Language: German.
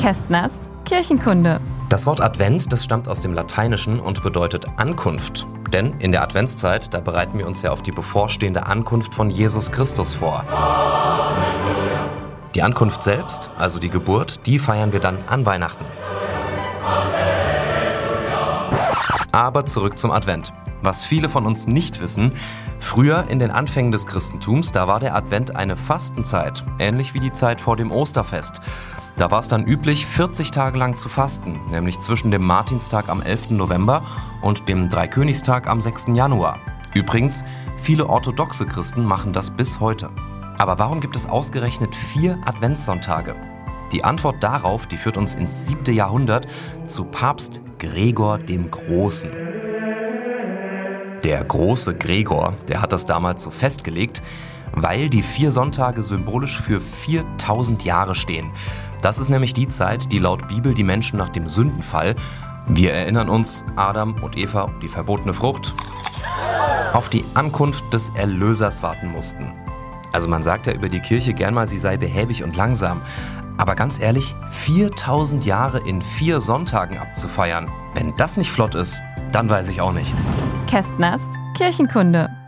Kästners Kirchenkunde. Das Wort Advent, das stammt aus dem Lateinischen und bedeutet Ankunft. Denn in der Adventszeit, da bereiten wir uns ja auf die bevorstehende Ankunft von Jesus Christus vor. Die Ankunft selbst, also die Geburt, die feiern wir dann an Weihnachten. Aber zurück zum Advent. Was viele von uns nicht wissen, früher in den Anfängen des Christentums, da war der Advent eine Fastenzeit, ähnlich wie die Zeit vor dem Osterfest. Da war es dann üblich, 40 Tage lang zu fasten, nämlich zwischen dem Martinstag am 11. November und dem Dreikönigstag am 6. Januar. Übrigens, viele orthodoxe Christen machen das bis heute. Aber warum gibt es ausgerechnet vier Adventssonntage? Die Antwort darauf, die führt uns ins 7. Jahrhundert zu Papst Gregor dem Großen. Der große Gregor, der hat das damals so festgelegt, weil die vier Sonntage symbolisch für 4000 Jahre stehen. Das ist nämlich die Zeit, die laut Bibel die Menschen nach dem Sündenfall, wir erinnern uns, Adam und Eva und die verbotene Frucht, auf die Ankunft des Erlösers warten mussten. Also man sagt ja über die Kirche gern mal, sie sei behäbig und langsam. Aber ganz ehrlich, 4000 Jahre in vier Sonntagen abzufeiern, wenn das nicht flott ist, dann weiß ich auch nicht. Kästners Kirchenkunde.